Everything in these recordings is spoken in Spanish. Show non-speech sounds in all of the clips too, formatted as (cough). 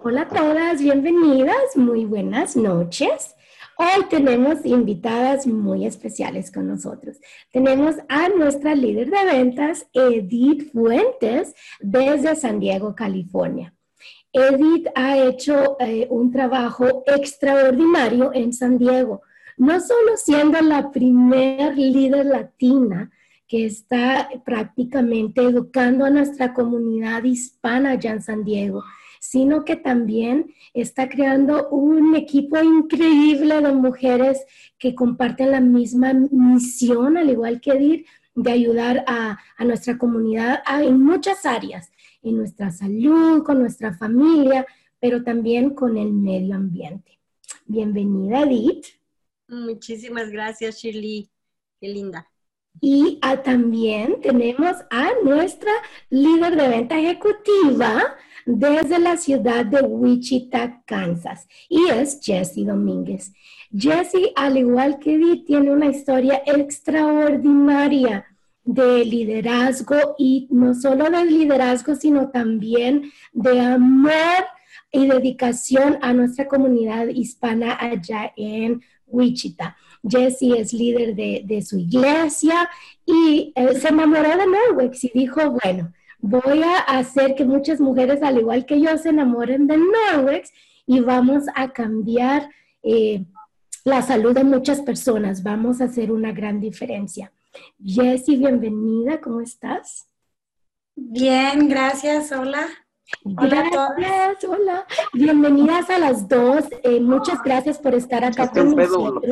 Hola a todas, bienvenidas, muy buenas noches. Hoy tenemos invitadas muy especiales con nosotros. Tenemos a nuestra líder de ventas, Edith Fuentes, desde San Diego, California. Edith ha hecho eh, un trabajo extraordinario en San Diego, no solo siendo la primer líder latina que está prácticamente educando a nuestra comunidad hispana allá en San Diego, sino que también está creando un equipo increíble de mujeres que comparten la misma misión, al igual que Edith, de ayudar a, nuestra comunidad en muchas áreas, en nuestra salud, con nuestra familia, pero también con el medio ambiente. Bienvenida, Edith. Muchísimas gracias, Shirley. Qué linda. Y también tenemos a nuestra líder de venta ejecutiva desde la ciudad de Wichita, Kansas, y es Jessie Domínguez. Jessie, al igual que Edith, tiene una historia extraordinaria de liderazgo y no solo de liderazgo, sino también de amor y dedicación a nuestra comunidad hispana allá en Wichita. Jessie es líder de, su iglesia y eh, se enamoró de Norwex y dijo, bueno, voy a hacer que muchas mujeres, al igual que yo, se enamoren de Norwex y vamos a cambiar eh, la salud de muchas personas. Vamos a hacer una gran diferencia. Jessie, bienvenida, ¿cómo estás? Bien, gracias, hola. Hola gracias, hola. Bienvenidas a las dos. Eh, muchas gracias por estar acá con nosotros.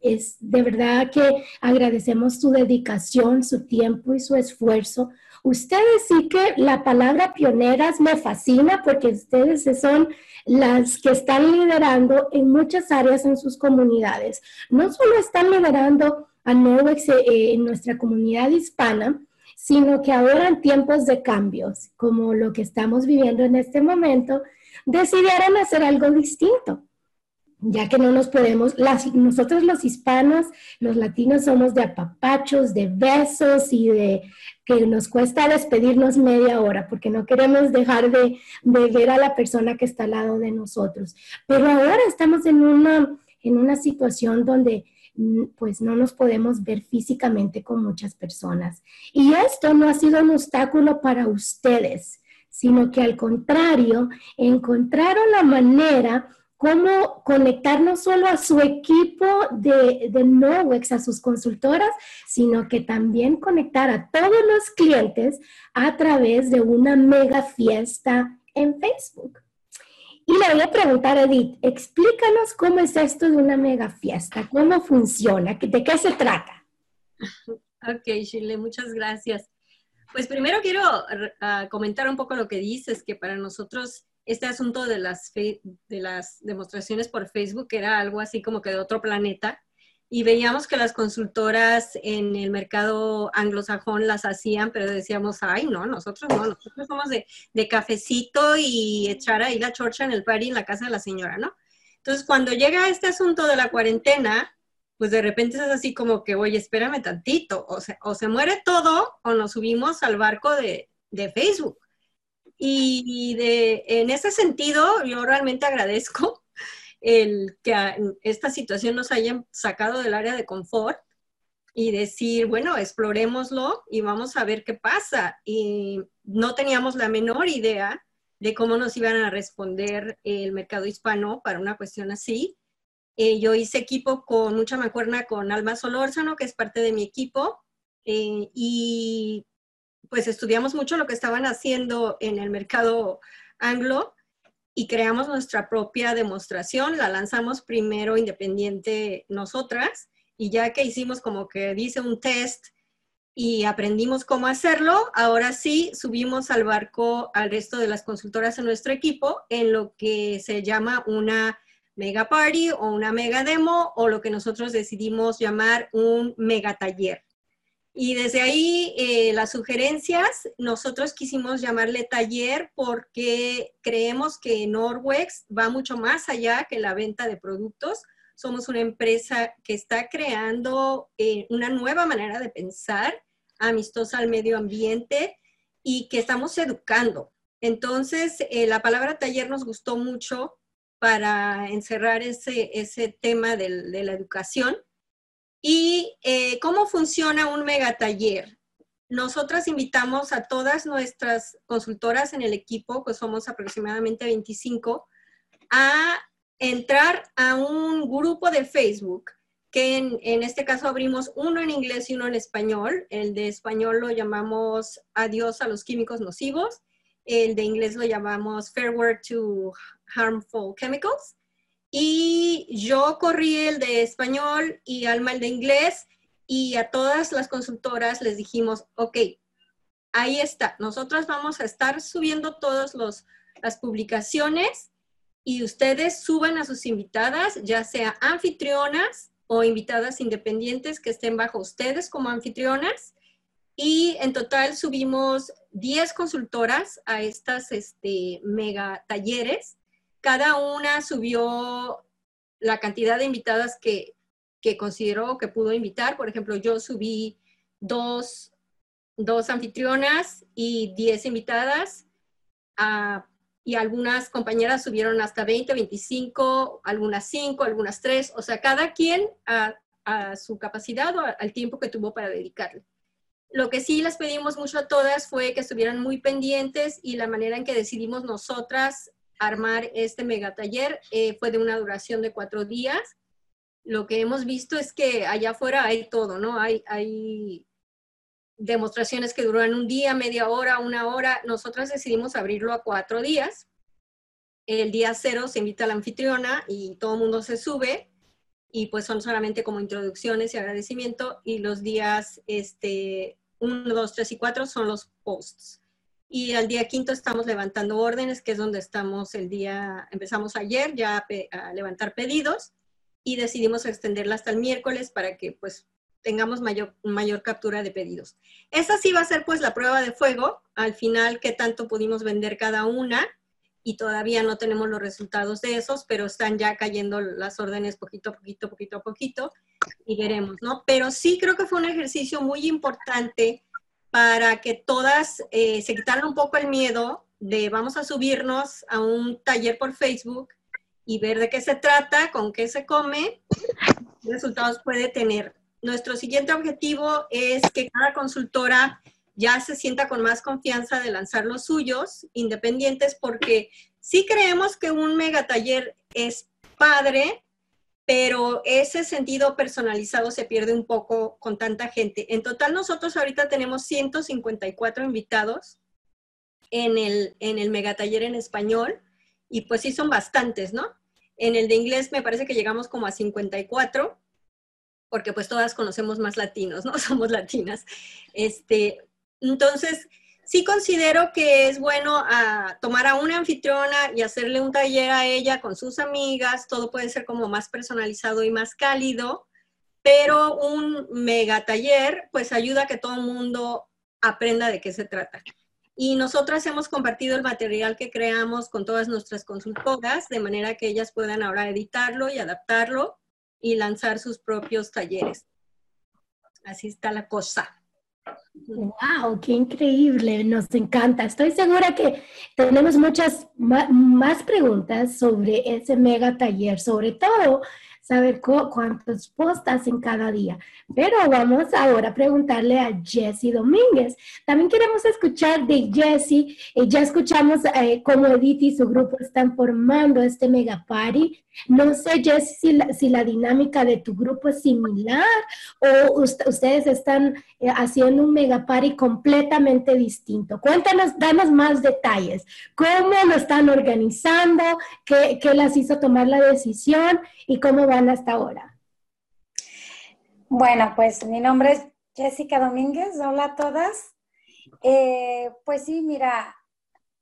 es de verdad que agradecemos su dedicación, su tiempo y su esfuerzo. Ustedes sí que la palabra pioneras me fascina porque ustedes son las que están liderando en muchas áreas en sus comunidades. No solo están liderando a Norwex eh, en nuestra comunidad hispana, sino que ahora en tiempos de cambios, como lo que estamos viviendo en este momento, decidieron hacer algo distinto, ya que no nos podemos, las, nosotros los hispanos, los latinos somos de apapachos, de besos y de que nos cuesta despedirnos media hora porque no queremos dejar de, de ver a la persona que está al lado de nosotros. Pero ahora estamos en una, en una situación donde pues no nos podemos ver físicamente con muchas personas. Y esto no ha sido un obstáculo para ustedes, sino que al contrario, encontraron la manera cómo conectar no solo a su equipo de, de Nowex, a sus consultoras, sino que también conectar a todos los clientes a través de una mega fiesta en Facebook. Y le voy a preguntar a Edith, explícanos cómo es esto de una mega fiesta, cómo funciona, de qué se trata. (laughs) Ok, Shirley, muchas gracias. Pues primero quiero ah, comentar un poco lo que dices, que para nosotros este asunto de las, de las demostraciones por Facebook era algo así como que de otro planeta y veíamos que las consultoras en el mercado anglosajón las hacían, pero decíamos, ay, no, nosotros no, nosotros somos de, de cafecito y echar ahí la chorcha en el party en la casa de la señora, ¿no? Entonces, cuando llega este asunto de la cuarentena, pues de repente es así como que, oye, espérame tantito, o, se, o se muere todo o nos subimos al barco de, de Facebook. Y de, en ese sentido, yo realmente agradezco el que esta situación nos haya sacado del área de confort y decir, bueno, explorémoslo y vamos a ver qué pasa. Y no teníamos la menor idea de cómo nos iban a responder el mercado hispano para una cuestión así. Eh, yo hice equipo con mucha mancuerna con Alma Solórzano, que es parte de mi equipo, eh, y pues estudiamos mucho lo que estaban haciendo en el mercado anglo y creamos nuestra propia demostración. La lanzamos primero independiente nosotras y ya que hicimos como que dice un test y aprendimos cómo hacerlo, ahora sí subimos al barco al resto de las consultoras en nuestro equipo en lo que se llama una mega party o una mega demo o lo que nosotros decidimos llamar un mega taller. Y desde ahí eh, las sugerencias, nosotros quisimos llamarle taller porque creemos que Norwex va mucho más allá que la venta de productos. Somos una empresa que está creando eh, una nueva manera de pensar amistosa al medio ambiente y que estamos educando. Entonces, eh, la palabra taller nos gustó mucho para encerrar ese, ese tema de, la educación. ¿Y eh, cómo funciona un megataller? Nosotras invitamos a todas nuestras consultoras en el equipo, pues somos aproximadamente 25, a entrar a un grupo de Facebook, que en, en, este caso abrimos uno en inglés y uno en español. El de español lo llamamos Adiós a los químicos nocivos el de inglés lo llamamos Farewell to Harmful Chemicals. Y yo corrí el de español y Alma el de inglés y a todas las consultoras les dijimos, ok, ahí está, nosotros vamos a estar subiendo todas las publicaciones y ustedes suban a sus invitadas, ya sea anfitrionas o invitadas independientes que estén bajo ustedes como anfitrionas y en total subimos 10 consultoras a estas este, mega talleres. Cada una subió la cantidad de invitadas que, que consideró que pudo invitar. Por ejemplo, yo subí dos, dos anfitrionas y 10 invitadas. y algunas compañeras subieron hasta 20, 25, algunas 5, algunas 3. O sea, cada quien a, a su capacidad o al tiempo que tuvo para dedicarle. Lo que sí les pedimos mucho a todas fue que estuvieran muy pendientes y la manera en que decidimos nosotras armar este megataller eh, fue de una duración de cuatro días. Lo que hemos visto es que allá afuera hay todo, ¿no? Hay, demostraciones que duran un día, media hora, una hora. Nosotras decidimos abrirlo a cuatro días. El día cero se invita a la anfitriona y todo el mundo se sube y pues son solamente como introducciones y agradecimiento y los días este, 1, 2, 3 y 4 son los posts. Y al día quinto estamos levantando órdenes, que es donde estamos el día, empezamos ayer ya a, levantar pedidos y decidimos extenderla hasta el miércoles para que pues tengamos mayor, mayor captura de pedidos. Esa sí va a ser pues la prueba de fuego, al final qué tanto pudimos vender cada una y todavía no tenemos los resultados de esos, pero están ya cayendo las órdenes poquito a poquito, poquito a poquito y veremos, ¿no? Pero sí creo que fue un ejercicio muy importante para que todas eh, se quitaran un poco el miedo de vamos a subirnos a un taller por Facebook y ver de qué se trata, con qué se come, qué resultados puede tener. Nuestro siguiente objetivo es que cada consultora ya se sienta con más confianza de lanzar los suyos independientes porque sí creemos que un mega taller es padre, pero ese sentido personalizado se pierde un poco con tanta gente. En total nosotros ahorita tenemos 154 invitados en el, en el mega taller en español y pues sí son bastantes, ¿no? En el de inglés me parece que llegamos como a 54 porque pues todas conocemos más latinos, ¿no? (laughs) Somos latinas. Este, entonces, sí considero que es bueno ah, tomar a una anfitriona y hacerle un taller a ella con sus amigas, todo puede ser como más personalizado y más cálido, pero un mega taller pues ayuda a que todo el mundo aprenda de qué se trata. Y nosotras hemos compartido el material que creamos con todas nuestras consultoras, de manera que ellas puedan ahora editarlo y adaptarlo y lanzar sus propios talleres. Así está la cosa. ¡Wow! ¡Qué increíble! Nos encanta. Estoy segura que tenemos muchas más preguntas sobre ese mega taller, sobre todo saber cuántos postas en cada día. Pero vamos ahora a preguntarle a Jessie Domínguez. También queremos escuchar de Jessie. Eh, ya escuchamos eh, cómo Edith y su grupo están formando este mega party. No sé, Jessie, si la, dinámica de tu grupo es similar o ustedes están eh, haciendo un mega party completamente distinto. Cuéntanos, danos más detalles. ¿Cómo lo están organizando? ¿Qué, qué las hizo tomar la decisión? ¿Y cómo hasta ahora? Bueno, pues mi nombre es Jessica Domínguez. Hola a todas. Eh, pues sí, mira,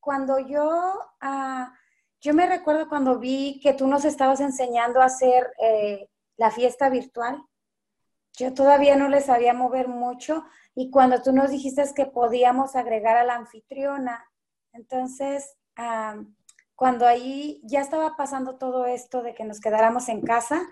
cuando yo, ah, yo me recuerdo cuando vi que tú nos estabas enseñando a hacer eh, la fiesta virtual. Yo todavía no le sabía mover mucho y cuando tú nos dijiste que podíamos agregar a la anfitriona, entonces, ah, cuando ahí ya estaba pasando todo esto de que nos quedáramos en casa,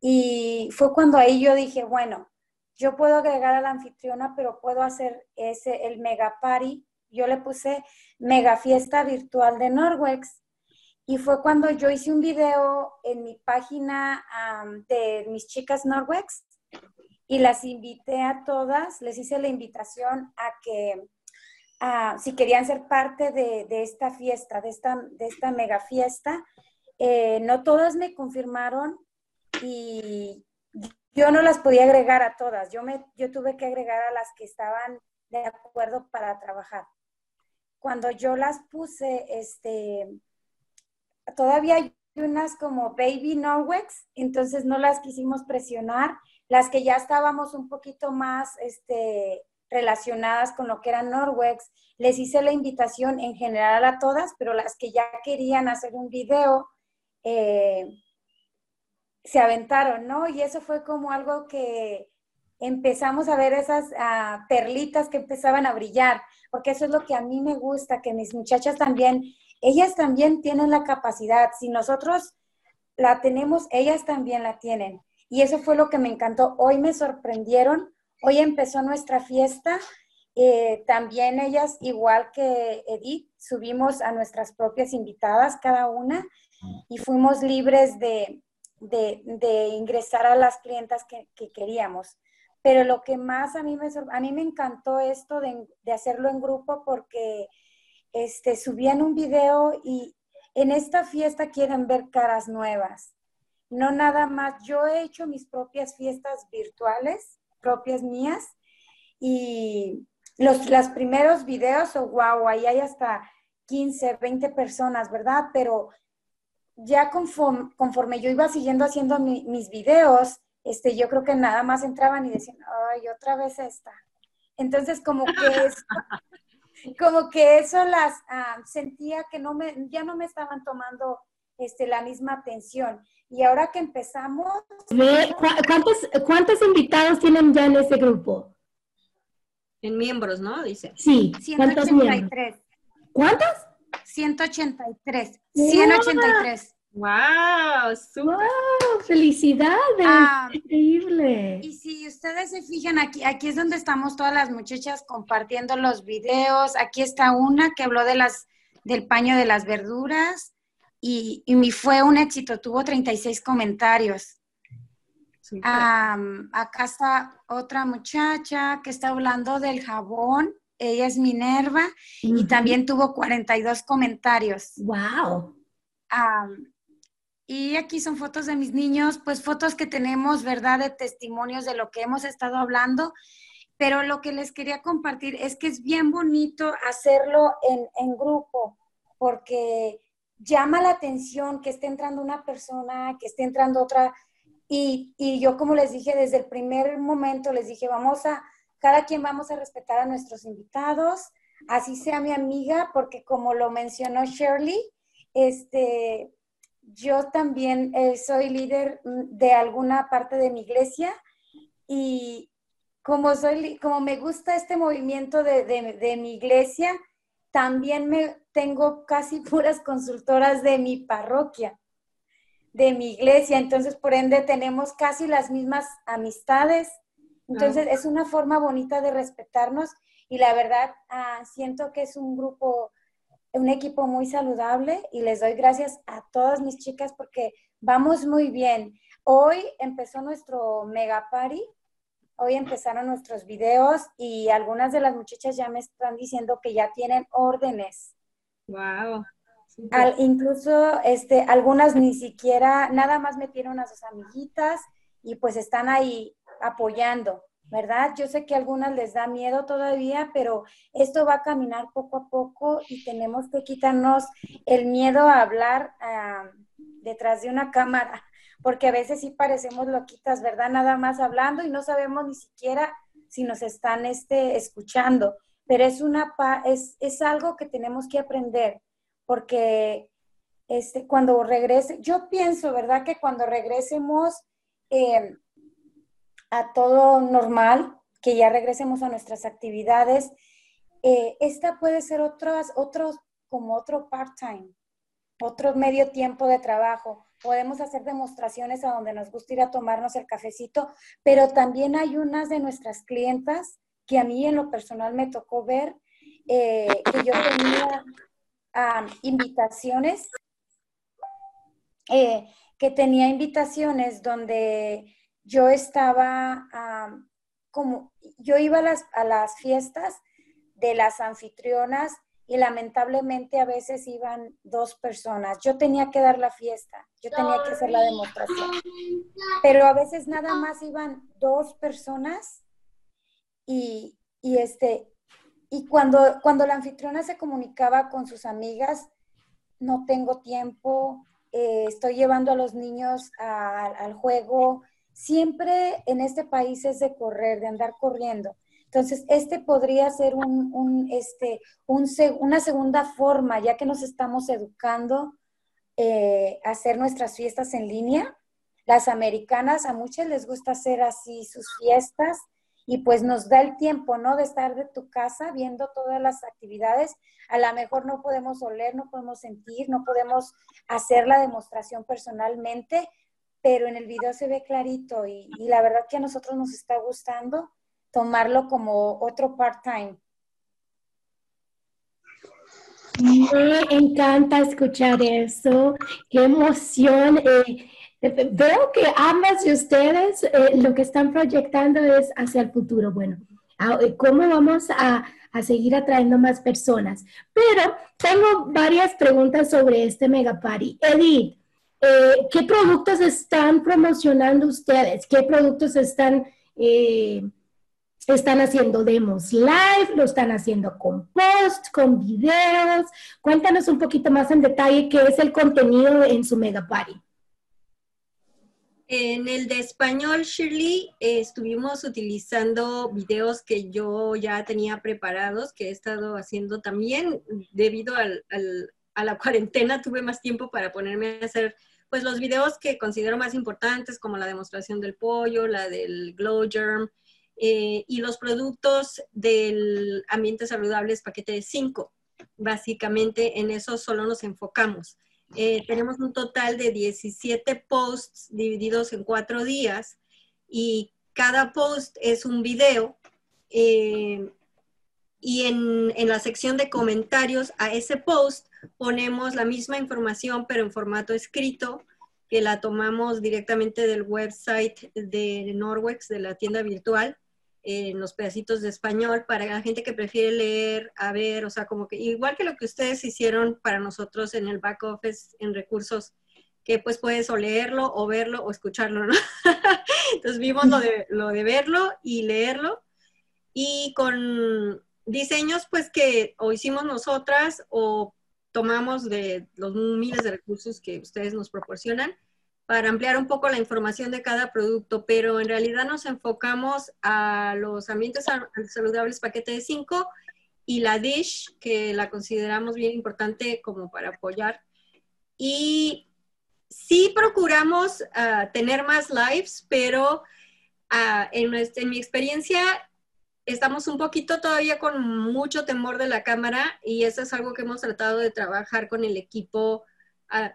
y fue cuando ahí yo dije, bueno, yo puedo agregar a la anfitriona, pero puedo hacer ese, el mega party. Yo le puse mega fiesta virtual de Norwex. Y fue cuando yo hice un video en mi página de mis chicas Norwex y las invité a todas, les hice la invitación a que si querían ser parte de, esta fiesta, de esta, de esta mega fiesta. Eh, no todas me confirmaron y yo no las podía agregar a todas. Yo, me, yo tuve que agregar a las que estaban de acuerdo para trabajar. Cuando yo las puse, este, todavía hay unas como Baby Norwex, entonces no las quisimos presionar. Las que ya estábamos un poquito más este, relacionadas con lo que era Norwex, les hice la invitación en general a todas, pero las que ya querían hacer un video, eh, se aventaron, ¿no? Y eso fue como algo que empezamos a ver esas ah, perlitas que empezaban a brillar, porque eso es lo que a mí me gusta, que mis muchachas también, ellas también tienen la capacidad, si nosotros la tenemos, ellas también la tienen. Y eso fue lo que me encantó. Hoy me sorprendieron, hoy empezó nuestra fiesta. Eh, también ellas, igual que Edith, subimos a nuestras propias invitadas cada una y fuimos libres de, de, ingresar a las clientas que, queríamos. Pero lo que más a mí me, a mí me encantó esto de, hacerlo en grupo porque este, subían un video y en esta fiesta quieren ver caras nuevas. No nada más, yo he hecho mis propias fiestas virtuales, propias mías, y los los primeros videos, oh, wow, ahí hay hasta 15, 20 personas, ¿verdad? Pero ya conforme, yo iba siguiendo haciendo mis videos, este, yo creo que nada más entraban y decían, ay, otra vez esta. Entonces, como que eso, (laughs) como que eso las ah, sentía que no me, ya no me estaban tomando este, la misma atención. Y ahora que empezamos... ¿Cuántos, ¿Cuántos invitados tienen ya en ese grupo? En miembros, ¿no? Dice. Sí. 183. ¿Cuántos? 183. 183. ¡Wow! ¡Wow! ¡Felicidades! Ah, ¡Increíble! Y si ustedes se fijan, aquí, aquí es donde estamos todas las muchachas compartiendo los videos. Aquí está una que habló de las, del paño de las verduras y, y fue un éxito, tuvo 36 comentarios. acá está otra muchacha que está hablando del jabón ella es Minerva y también tuvo 42 comentarios. ¡Wow! y aquí son fotos de mis niños, pues fotos que tenemos, ¿verdad? De testimonios de lo que hemos estado hablando. Pero lo que les quería compartir es que es bien bonito hacerlo en, grupo, porque llama la atención que esté entrando una persona, que esté entrando otra. Y, y yo, como les dije desde el primer momento, les dije, vamos a cada quien vamos a respetar a nuestros invitados, así sea mi amiga, porque como lo mencionó Shirley, este, yo también eh, soy líder de alguna parte de mi iglesia y como, soy, como me gusta este movimiento de, de mi iglesia, también me tengo casi (laughs) puras consultoras de mi parroquia, de mi iglesia, entonces por ende tenemos casi las mismas amistades. Entonces, es una forma bonita de respetarnos y la verdad ah, siento que es un grupo, un equipo muy saludable y les doy gracias a todas mis chicas porque vamos muy bien. Hoy empezó nuestro mega party, hoy empezaron nuestros videos y algunas de las muchachas ya me están diciendo que ya tienen órdenes. Wow. incluso este, algunas ni siquiera, nada más metieron a sus amiguitas y pues están ahí apoyando, ¿verdad? Yo sé que a algunas les da miedo todavía, pero esto va a caminar poco a poco y tenemos que quitarnos el miedo a hablar ah, detrás de una cámara, porque a veces sí parecemos loquitas, ¿verdad? Nada más hablando y no sabemos ni siquiera si nos están este, escuchando, pero es, una, es, es algo que tenemos que aprender, porque este, cuando regrese, yo pienso, ¿verdad? Que cuando regresemos... Eh, a todo normal, que ya regresemos a nuestras actividades. Eh, esta puede ser otros, otros, como otro part-time, otro medio tiempo de trabajo. Podemos hacer demostraciones a donde nos gusta ir a tomarnos el cafecito, pero también hay unas de nuestras clientas que a mí en lo personal me tocó ver eh, que yo tenía invitaciones, eh, que tenía invitaciones donde yo estaba como, yo iba a las, a las fiestas de las anfitrionas y lamentablemente a veces iban dos personas. Yo tenía que dar la fiesta, yo tenía que hacer la demostración, pero a veces nada más iban dos personas y, este, y cuando, cuando la anfitriona se comunicaba con sus amigas, no tengo tiempo, eh, estoy llevando a los niños al juego. Siempre en este país es de correr, de andar corriendo. Entonces, este podría ser un, este, una segunda forma, ya que nos estamos educando eh, a hacer nuestras fiestas en línea. Las americanas, a muchas les gusta hacer así sus fiestas y pues nos da el tiempo, ¿no? De estar de tu casa viendo todas las actividades. A lo mejor no podemos oler, no podemos sentir, no podemos hacer la demostración personalmente, pero en el video se ve clarito y, y la verdad que a nosotros nos está gustando tomarlo como otro part-time. Me encanta escuchar eso, qué emoción. Eh, veo que ambas de ustedes eh, lo que están proyectando es hacia el futuro. Bueno, eh, ¿cómo vamos a, a, seguir atrayendo más personas? Pero tengo varias preguntas sobre este Mega Party. Edith, ¿qué productos están promocionando ustedes? ¿Qué productos están están haciendo demos live, lo están haciendo con posts, con videos. Cuéntanos un poquito más en detalle qué es el contenido en su Mega Party. En el de español, Shirley, eh, estuvimos utilizando videos que yo ya tenía preparados, que he estado haciendo también debido a la cuarentena. Tuve más tiempo para ponerme a hacer pues los videos que considero más importantes, como la demostración del pollo, la del glow germ, eh, y los productos del ambiente saludable es paquete de 5. Básicamente en eso solo nos enfocamos. Eh, tenemos un total de 17 posts divididos en cuatro días y cada post es un video. Eh, y en, en, la sección de comentarios a ese post ponemos la misma información pero en formato escrito que la tomamos directamente del website de Norwex, de la tienda virtual en los pedacitos de español para la gente que prefiere leer, a ver, o sea, como que igual que lo que ustedes hicieron para nosotros en el back office en recursos, que pues puedes o leerlo o verlo o escucharlo, ¿no? (laughs) Entonces vimos lo de, lo de verlo y leerlo y con diseños pues que o hicimos nosotras o tomamos de los miles de recursos que ustedes nos proporcionan para ampliar un poco la información de cada producto, pero en realidad nos enfocamos a los ambientes saludables paquete de 5 y la dish, que la consideramos bien importante como para apoyar. Y sí procuramos ah, tener más lives, pero uh, en, en mi experiencia estamos un poquito todavía con mucho temor de la cámara y eso es algo que hemos tratado de trabajar con el equipo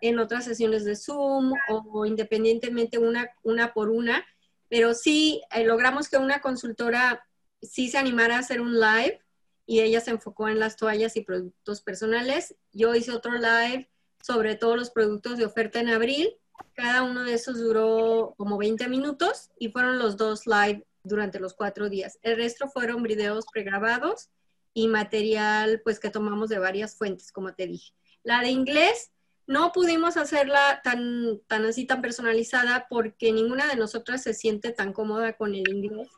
en otras sesiones de Zoom o, independientemente una, una por una, pero sí eh, logramos que una consultora sí se animara a hacer un live y ella se enfocó en las toallas y productos personales. Yo hice otro live sobre todos los productos de oferta en abril. Cada uno de esos duró como 20 minutos y fueron los dos live durante los cuatro días. El resto fueron videos pregrabados y material pues que tomamos de varias fuentes, como te dije. La de inglés no pudimos hacerla tan, tan así, tan personalizada, porque ninguna de nosotras se siente tan cómoda con el inglés.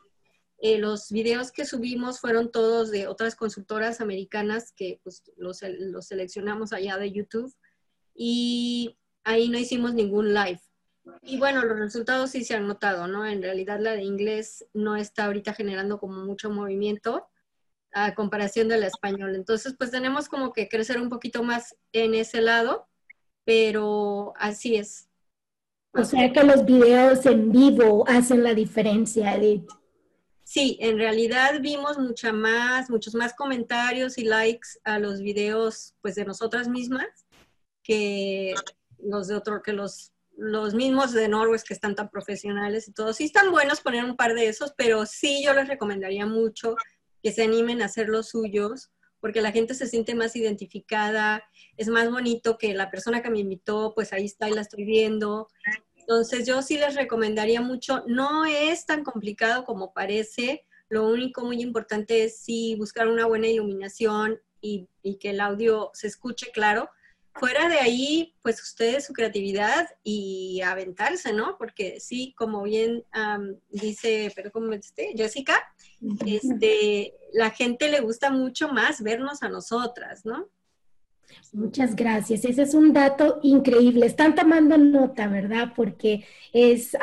Eh, los videos que subimos fueron todos de otras consultoras americanas que pues, los, los seleccionamos allá de YouTube y ahí no hicimos ningún live. Y bueno, los resultados sí se han notado, ¿no? En realidad la de inglés no está ahorita generando como mucho movimiento a comparación de la español. Entonces, pues tenemos como que crecer un poquito más en ese lado pero así es. O sea que los videos en vivo hacen la diferencia, Edith. Sí, en realidad vimos mucha más, muchos más comentarios y likes a los videos pues de nosotras mismas que los de otro, que los, los mismos de Norwest que están tan profesionales y todo. Sí están buenos poner un par de esos, pero sí yo les recomendaría mucho que se animen a hacer los suyos porque la gente se siente más identificada, es más bonito que la persona que me invitó, pues ahí está y la estoy viendo. Entonces yo sí les recomendaría mucho, no es tan complicado como parece, lo único muy importante es sí buscar una buena iluminación y, que el audio se escuche claro. Fuera de ahí, pues ustedes su creatividad y aventarse, ¿no? Porque sí, como bien dice, pero como este, Jessica, este, la gente le gusta mucho más vernos a nosotras, ¿no? Muchas gracias. Ese es un dato increíble. Están tomando nota, ¿verdad? Porque es,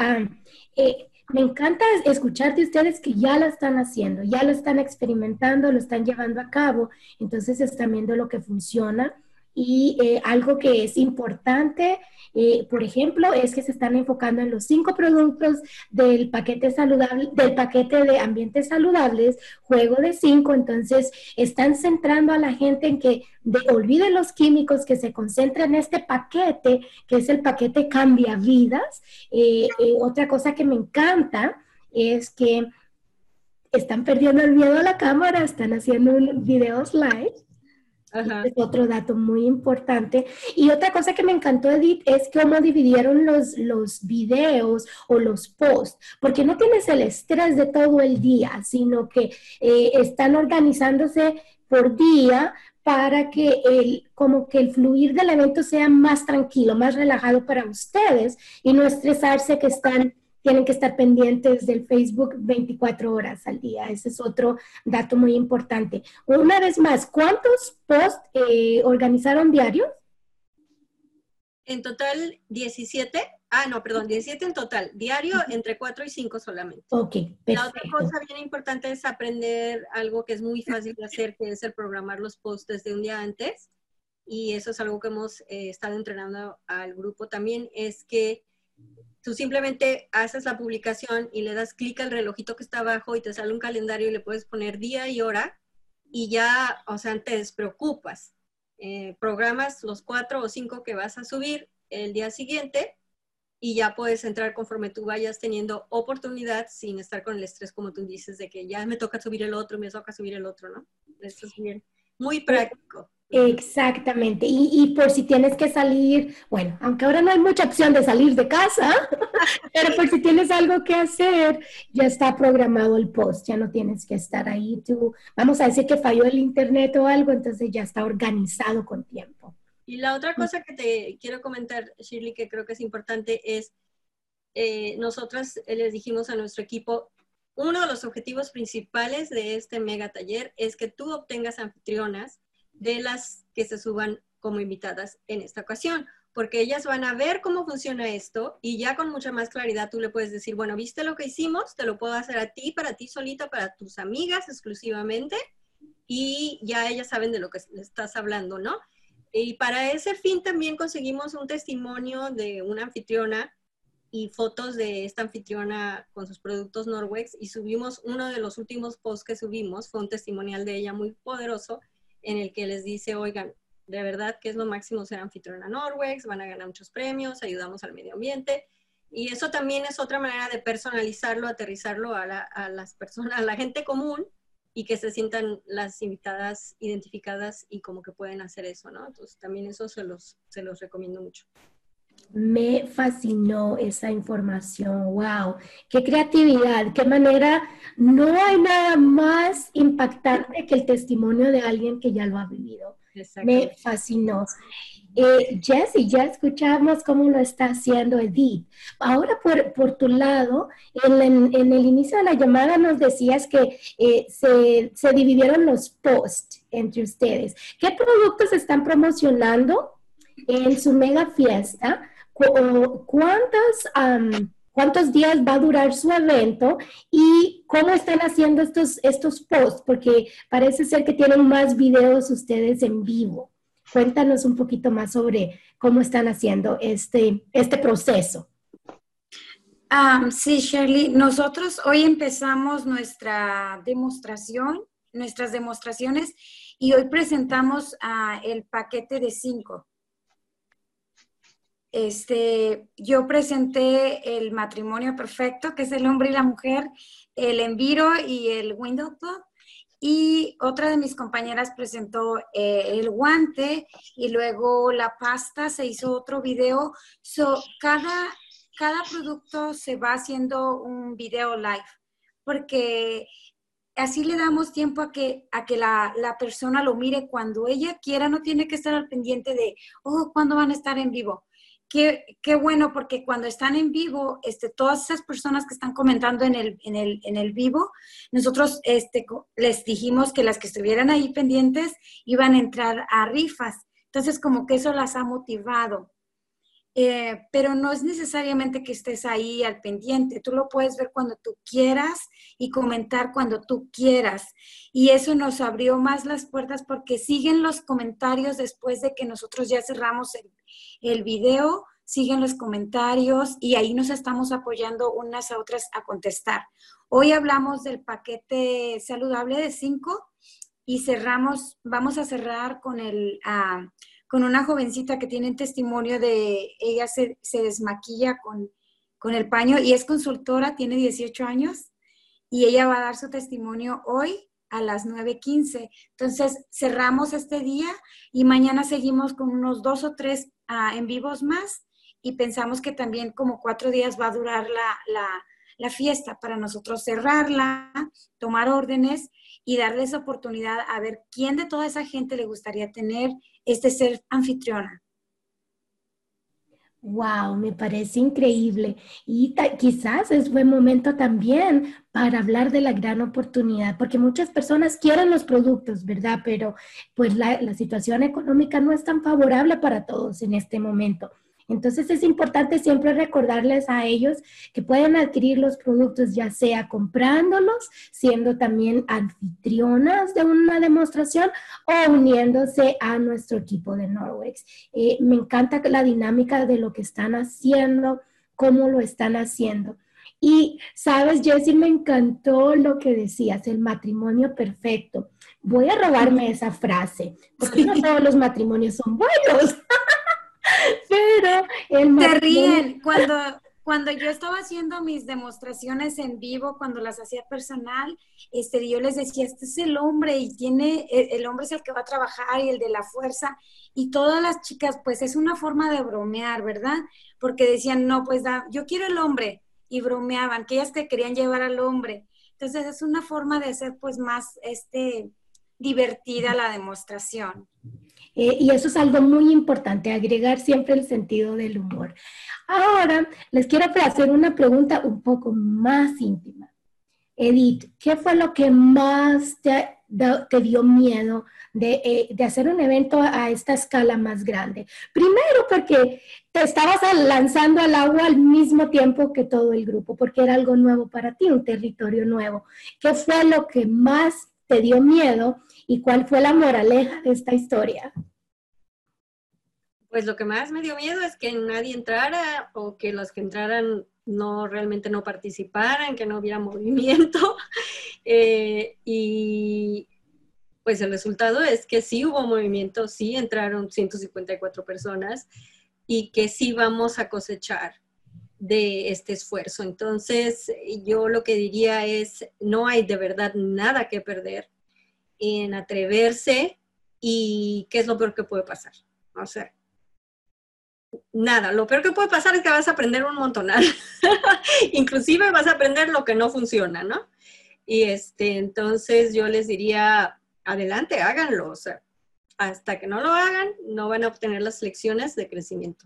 eh, me encanta escuchar de ustedes que ya lo están haciendo, ya lo están experimentando, lo están llevando a cabo, entonces están viendo lo que funciona y eh, algo que es importante, eh, por ejemplo, es que se están enfocando en los cinco productos del paquete saludable, del paquete de ambientes saludables, juego de cinco. Entonces, están centrando a la gente en que de, olviden los químicos, que se concentren en este paquete, que es el paquete cambia vidas. Eh, otra cosa que me encanta es que están perdiendo el miedo a la cámara, están haciendo videos live es otro dato muy importante. Y otra cosa que me encantó, Edith, es cómo dividieron los, los videos o los posts, porque no tienes el estrés de todo el día, sino que eh, están organizándose por día para que el, como que el fluir del evento sea más tranquilo, más relajado para ustedes y no estresarse que están tienen que estar pendientes del Facebook 24 horas al día. Ese es otro dato muy importante. Una vez más, ¿cuántos posts eh, organizaron diarios? En total, 17. Ah, no, perdón, 17 en total. Diario, entre 4 y 5 solamente. Ok, perfecto. La otra cosa bien importante es aprender algo que es muy fácil de hacer, que es el programar los posts desde un día antes. Y eso es algo que hemos eh, estado entrenando al grupo también, es que Tú simplemente haces la publicación y le das clic al relojito que está abajo y te sale un calendario y le puedes poner día y hora y ya, o sea, te despreocupas. Eh, programas los cuatro o cinco que vas a subir el día siguiente y ya puedes entrar conforme tú vayas teniendo oportunidad sin estar con el estrés, como tú dices, de que ya me toca subir el otro, me toca subir el otro, ¿no? Esto es bien, muy práctico. Exactamente. Y, por si tienes que salir, bueno, aunque ahora no hay mucha opción de salir de casa, (laughs) pero por si tienes algo que hacer, ya está programado el post, ya no tienes que estar ahí tú. Vamos a decir que falló el internet o algo, entonces ya está organizado con tiempo. Y la otra cosa que te quiero comentar, Shirley, que creo que es importante es, eh, nosotras les dijimos a nuestro equipo, uno de los objetivos principales de este mega taller es que tú obtengas anfitrionas de las que se suban como invitadas en esta ocasión, porque ellas van a ver cómo funciona esto y ya con mucha más claridad tú le puedes decir, bueno, ¿viste lo que hicimos? Te lo puedo hacer a ti, para ti solita, para tus amigas exclusivamente y ya ellas saben de lo que estás hablando, ¿no? Y para ese fin también conseguimos un testimonio de una anfitriona y fotos de esta anfitriona con sus productos Norwex y subimos uno de los últimos posts que subimos, fue un testimonial de ella muy poderoso en el que les dice, oigan, de verdad que es lo máximo ser anfitriona Norwex, van a ganar muchos premios, ayudamos al medio ambiente. Y eso también es otra manera de personalizarlo, aterrizarlo a, las personas, a la gente común y que se sientan las invitadas identificadas y como que pueden hacer eso, ¿no? Entonces también eso se los, se los recomiendo mucho. Me fascinó esa información. Wow, qué creatividad, qué manera. No hay nada más impactante que el testimonio de alguien que ya lo ha vivido. Me fascinó. Eh, Jessy, ya escuchamos cómo lo está haciendo Edith. Ahora, por, tu lado, en, el inicio de la llamada nos decías que eh, se, se dividieron los posts entre ustedes. ¿Qué productos están promocionando en su mega fiesta? cuántos, cuántos días va a durar su evento y cómo están haciendo estos, estos posts, porque parece ser que tienen más videos ustedes en vivo. Cuéntanos un poquito más sobre cómo están haciendo este, este proceso. sí, Shirley, nosotros hoy empezamos nuestra demostración, nuestras demostraciones, y hoy presentamos el paquete de cinco. Este, yo presenté el matrimonio perfecto, que es el hombre y la mujer, el enviro y el window y otra de mis compañeras presentó eh, el guante y luego la pasta, se hizo otro video. So, cada, cada producto se va haciendo un video live porque así le damos tiempo a que, a que la, la, persona lo mire cuando ella quiera, no tiene que estar al pendiente de, oh, ¿cuándo van a estar en vivo? Qué, bueno, porque cuando están en vivo, este, todas esas personas que están comentando en el, en el, en el vivo, nosotros este, les dijimos que las que estuvieran ahí pendientes iban a entrar a rifas. Entonces, como que eso las ha motivado. Eh, pero no es necesariamente que estés ahí al pendiente. Tú lo puedes ver cuando tú quieras y comentar cuando tú quieras. Y eso nos abrió más las puertas porque siguen los comentarios después de que nosotros ya cerramos el, el video, siguen los comentarios y ahí nos estamos apoyando unas a otras a contestar. Hoy hablamos del paquete saludable de 5 y cerramos, vamos a cerrar con el... Uh, con una jovencita que tiene testimonio de, ella se, desmaquilla con, con el paño y es consultora, tiene 18 años y ella va a dar su testimonio hoy a las 9.15. Entonces cerramos este día y mañana seguimos con unos dos o tres ah, en vivos más y pensamos que también como cuatro días va a durar la, la, la fiesta para nosotros cerrarla, tomar órdenes y darles oportunidad a ver quién de toda esa gente le gustaría tener este ser anfitriona. Wow, me parece increíble. Y quizás es buen momento también para hablar de la gran oportunidad, porque muchas personas quieren los productos, ¿verdad? Pero pues la, la situación económica no es tan favorable para todos en este momento. Entonces es importante siempre recordarles a ellos que pueden adquirir los productos ya sea comprándolos, siendo también anfitrionas de una demostración o uniéndose a nuestro equipo de Norwex. Eh, me encanta la dinámica de lo que están haciendo, cómo lo están haciendo. Y sabes, Jessie, me encantó lo que decías, el matrimonio perfecto. Voy a robarme esa frase, porque no todos los matrimonios son buenos. (laughs) Pero el Te ríen cuando, cuando yo estaba haciendo mis demostraciones en vivo, cuando las hacía personal, este, yo les decía, este es el hombre y tiene, e, el, hombre es el que va a trabajar y el de la fuerza. Y todas las chicas, pues es una forma de bromear, ¿verdad? Porque decían, no, pues da, yo quiero el hombre. Y bromeaban, que ellas te querían llevar al hombre. Entonces es una forma de hacer pues más este, divertida la demostración. Eh, y eso es algo muy importante, agregar siempre el sentido del humor. Ahora, les quiero hacer una pregunta un poco más íntima. Edith, ¿qué fue lo que más te, te dio miedo de, eh, de, hacer un evento a esta escala más grande? Primero porque te estabas lanzando al agua al mismo tiempo que todo el grupo, porque era algo nuevo para ti, un territorio nuevo. ¿Qué fue lo que más te dio miedo y cuál fue la moraleja de esta historia? Pues lo que más me dio miedo es que nadie entrara o que los que entraran no realmente no participaran, que no hubiera (laughs) movimiento. (laughs) Eh, y pues el resultado es que sí hubo movimiento, sí entraron 154 personas y que sí vamos a cosechar de este esfuerzo. Entonces, yo lo que diría es, no hay de verdad nada que perder en atreverse y qué es lo peor que puede pasar. O sea, nada, lo peor que puede pasar es que vas a aprender un montonal. (laughs) Inclusive vas a aprender lo que no funciona, ¿no? Y este, entonces yo les diría, adelante, háganlo. O sea, hasta que no lo hagan, no van a obtener las lecciones de crecimiento.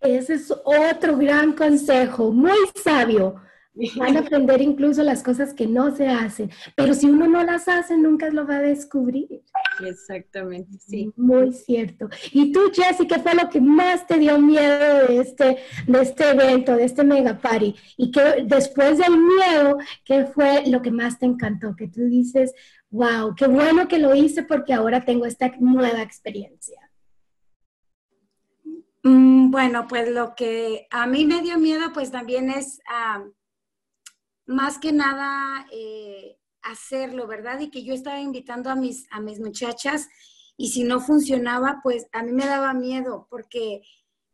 Ese es otro gran consejo, muy sabio. Van a (laughs) aprender incluso las cosas que no se hacen, pero si uno no las hace, nunca lo va a descubrir. Exactamente, sí. Muy cierto. ¿Y tú, Jessy, qué fue lo que más te dio miedo de este, de este evento, de este mega party? Y que después del miedo, ¿qué fue lo que más te encantó? Que tú dices, wow, qué bueno que lo hice porque ahora tengo esta nueva experiencia. Mm, bueno, pues lo que a mí me dio miedo, pues también es más que nada eh, hacerlo, ¿verdad? Y que yo estaba invitando a mis, a mis muchachas y si no funcionaba, pues a mí me daba miedo porque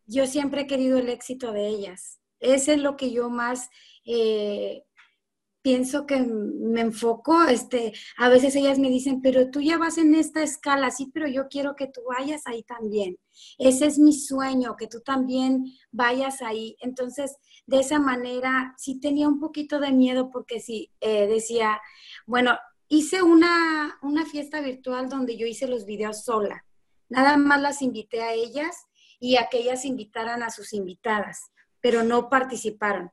yo siempre he querido el éxito de ellas. Ese es lo que yo más eh, pienso que me enfoco, este, a veces ellas me dicen, pero tú ya vas en esta escala, sí, pero yo quiero que tú vayas ahí también. Ese es mi sueño, que tú también vayas ahí. Entonces, de esa manera, sí tenía un poquito de miedo porque sí, eh, decía, bueno, hice una, una fiesta virtual donde yo hice los videos sola. Nada más las invité a ellas y a que ellas invitaran a sus invitadas, pero no participaron.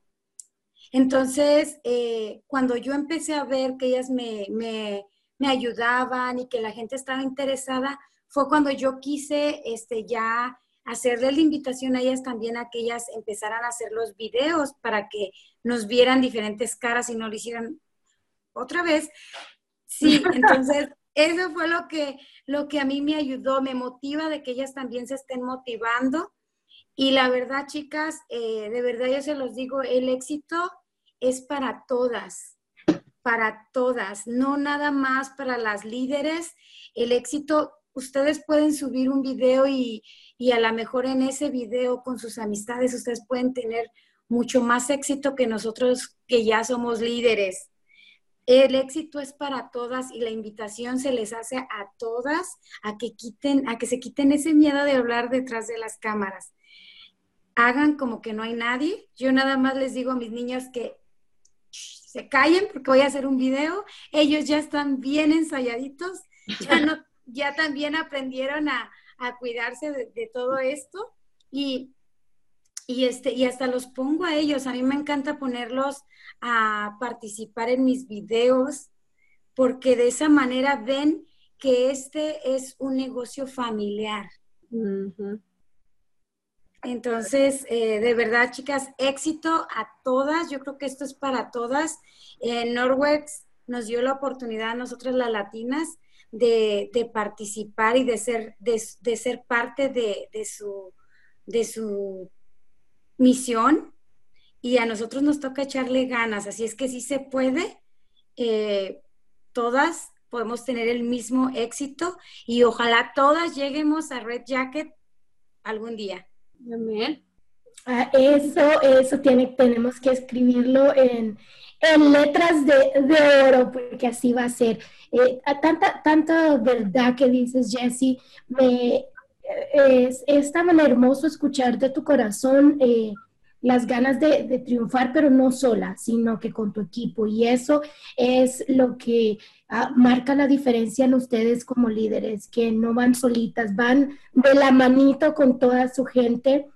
Entonces, eh, cuando yo empecé a ver que ellas me, me, me, ayudaban y que la gente estaba interesada, fue cuando yo quise este, ya hacerle la invitación a ellas también a que ellas empezaran a hacer los videos para que nos vieran diferentes caras y no lo hicieran otra vez. Sí, (laughs) entonces eso fue lo que, lo que a mí me ayudó, me motiva de que ellas también se estén motivando. Y la verdad, chicas, eh, de verdad yo se los digo, el éxito es para todas, para todas, no nada más para las líderes. El éxito, ustedes pueden subir un video y, y a lo mejor en ese video con sus amistades ustedes pueden tener mucho más éxito que nosotros que ya somos líderes. El éxito es para todas y la invitación se les hace a todas a que quiten, a que se quiten ese miedo de hablar detrás de las cámaras. Hagan como que no hay nadie. Yo nada más les digo a mis niñas que se callen porque voy a hacer un video. Ellos ya están bien ensayaditos, ya, no, (laughs) ya también aprendieron a, cuidarse de, todo esto y, y, este, y hasta los pongo a ellos. A mí me encanta ponerlos a participar en mis videos porque de esa manera ven que este es un negocio familiar. Entonces, eh, de verdad, chicas, éxito a todas. Yo creo que esto es para todas. Eh, Norwex nos dio la oportunidad a nosotras las latinas de, participar y de ser, de, ser parte de, su, misión. Y a nosotros nos toca echarle ganas. Así es que sí se puede. Eh, todas podemos tener el mismo éxito y ojalá todas lleguemos a Red Jacket algún día. Amén. Ah, eso, eso tiene, tenemos que escribirlo en, letras de, oro, porque así va a ser. Eh, tanta, tanta verdad que dices, Jessie, me, es, es, tan hermoso escuchar de tu corazón eh, las ganas de, triunfar, pero no sola, sino que con tu equipo. Y eso es lo que ah, marca la diferencia en ustedes como líderes, que no van solitas, van de la manito con toda su gente.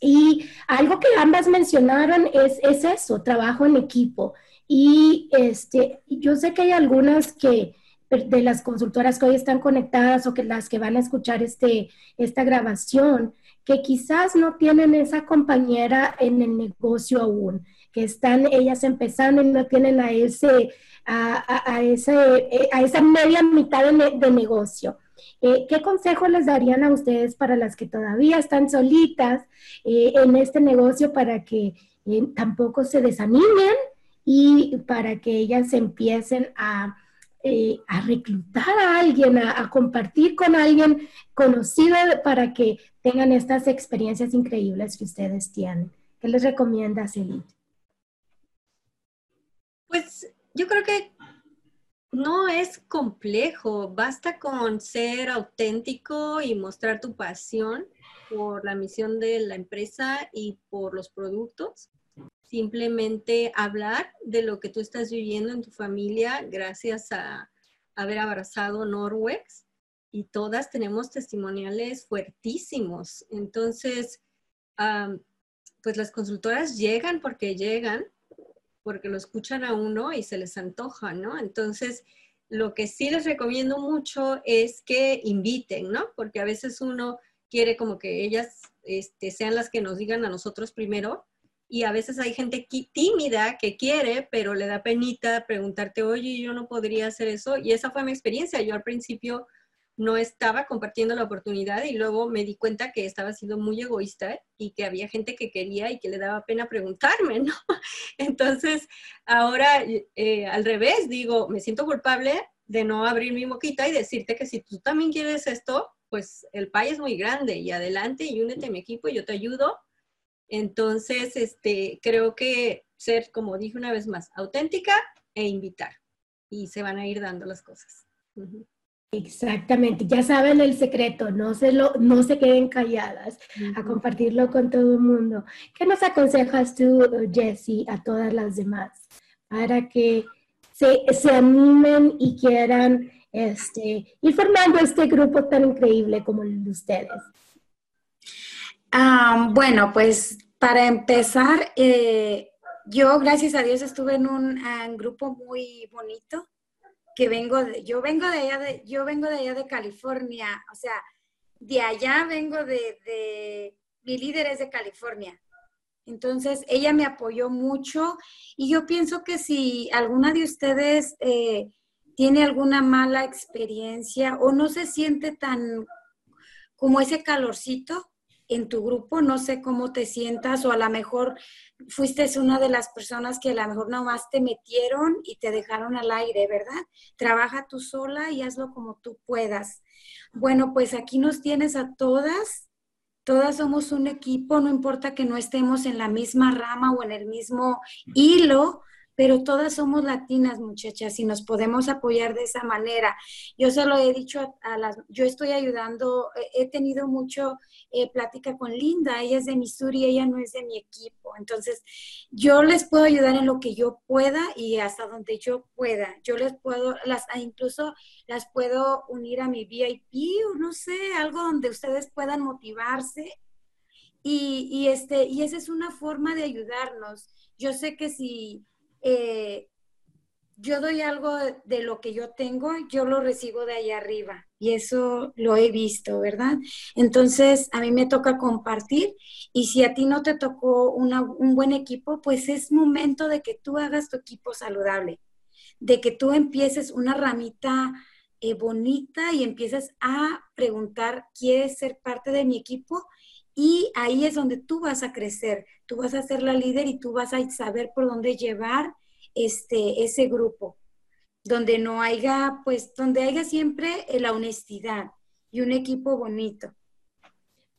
Y algo que ambas mencionaron es, es eso, trabajo en equipo. Y este, yo sé que hay algunas que de las consultoras que hoy están conectadas o que las que van a escuchar este, esta grabación, que quizás no tienen esa compañera en el negocio aún, que están ellas empezando y no tienen a, ese, a, ese, eh, a esa media mitad de, negocio. Eh, ¿Qué consejo les darían a ustedes para las que todavía están solitas eh, en este negocio para que tampoco se desanimen y para que ellas empiecen a, a reclutar a alguien, a, compartir con alguien conocido para que tengan estas experiencias increíbles que ustedes tienen. ¿Qué les recomienda Celine? Pues yo creo que no es complejo, basta con ser auténtico y mostrar tu pasión por la misión de la empresa y por los productos simplemente hablar de lo que tú estás viviendo en tu familia gracias a haber abrazado Norwex y todas tenemos testimoniales fuertísimos. Entonces, pues las consultoras llegan porque llegan, porque lo escuchan a uno y se les antoja, ¿no? Entonces, lo que sí les recomiendo mucho es que inviten, ¿no? Porque a veces uno quiere como que ellas este, sean las que nos digan a nosotros primero, y a veces hay gente tímida que quiere, pero le da penita preguntarte, oye, yo no podría hacer eso. Y esa fue mi experiencia. Yo al principio no estaba compartiendo la oportunidad y luego me di cuenta que estaba siendo muy egoísta y que había gente que quería y que le daba pena preguntarme, ¿no? (laughs) Entonces, ahora eh, al revés, digo, me siento culpable de no abrir mi moquita y decirte que si tú también quieres esto, pues el país es muy grande y adelante y únete a mi equipo y yo te ayudo entonces, este, creo que ser, como dije una vez más, auténtica e invitar. Y se van a ir dando las cosas. Exactamente, ya saben el secreto, no se, lo, no se queden calladas, a compartirlo con todo el mundo. ¿Qué nos aconsejas tú, Jessie, a todas las demás para que se, se animen y quieran este, ir formando este grupo tan increíble como el de ustedes? Ah, bueno, pues para empezar, eh, yo gracias a Dios estuve en un, grupo muy bonito que vengo de, yo vengo de allá de, yo vengo de allá de California, o sea, de allá vengo de, de mi líder es de California. Entonces, ella me apoyó mucho y yo pienso que si alguna de ustedes eh, tiene alguna mala experiencia o no se siente tan como ese calorcito en tu grupo, no sé cómo te sientas o a lo mejor fuiste una de las personas que a lo mejor nomás te metieron y te dejaron al aire, ¿verdad? Trabaja tú sola y hazlo como tú puedas. Bueno, pues aquí nos tienes a todas todas somos un equipo, no importa que no estemos en la misma rama o en el mismo hilo, pero todas somos latinas, muchachas, y nos podemos apoyar de esa manera. Yo se lo he dicho a, las, yo estoy ayudando, he tenido mucho eh, plática con Linda, ella es de Missouri, ella no es de mi equipo, entonces yo les puedo ayudar en lo que yo pueda y hasta donde yo pueda. Yo les puedo, las, incluso las puedo unir a mi VIP o no sé, algo donde ustedes puedan motivarse. Y, y, este, y esa es una forma de ayudarnos. Yo sé que si eh, yo doy algo de lo que yo tengo, yo lo recibo de allá arriba y eso lo he visto, ¿verdad? Entonces, a mí me toca compartir y si a ti no te tocó un buen equipo, pues es momento de que tú hagas tu equipo saludable, de que tú empieces una ramita eh, bonita y empieces a preguntar, ¿quieres ser parte de mi equipo? Y ahí es donde tú vas a crecer, tú vas a ser la líder y tú vas a saber por dónde llevar este, ese grupo, donde no haya, pues, donde haya siempre la honestidad y un equipo bonito.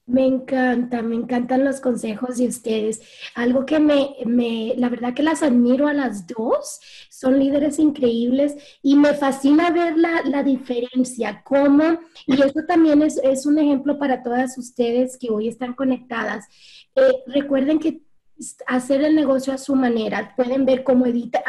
Me encanta, me encantan los consejos de ustedes. Algo que me, me, la verdad que las admiro a las dos, son líderes increíbles y me fascina ver la, la diferencia, cómo, y eso también es, es, un ejemplo para todas ustedes que hoy están conectadas. Eh, recuerden que hacer el negocio a su manera, pueden ver cómo edita.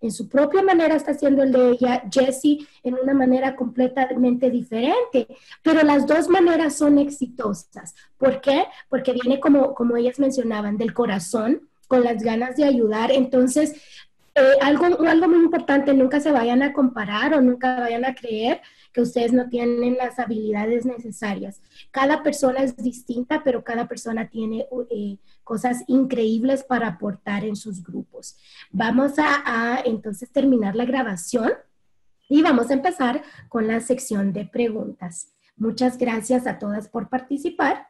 En su propia manera está haciendo el de ella, Jessie en una manera completamente diferente, pero las dos maneras son exitosas. ¿Por qué? Porque viene como, como ellas mencionaban, del corazón, con las ganas de ayudar. Entonces, eh, algo, algo muy importante, nunca se vayan a comparar o nunca vayan a creer que ustedes no tienen las habilidades necesarias. Cada persona es distinta, pero cada persona tiene eh, cosas increíbles para aportar en sus grupos. Vamos a, entonces terminar la grabación y vamos a empezar con la sección de preguntas. Muchas gracias a todas por participar.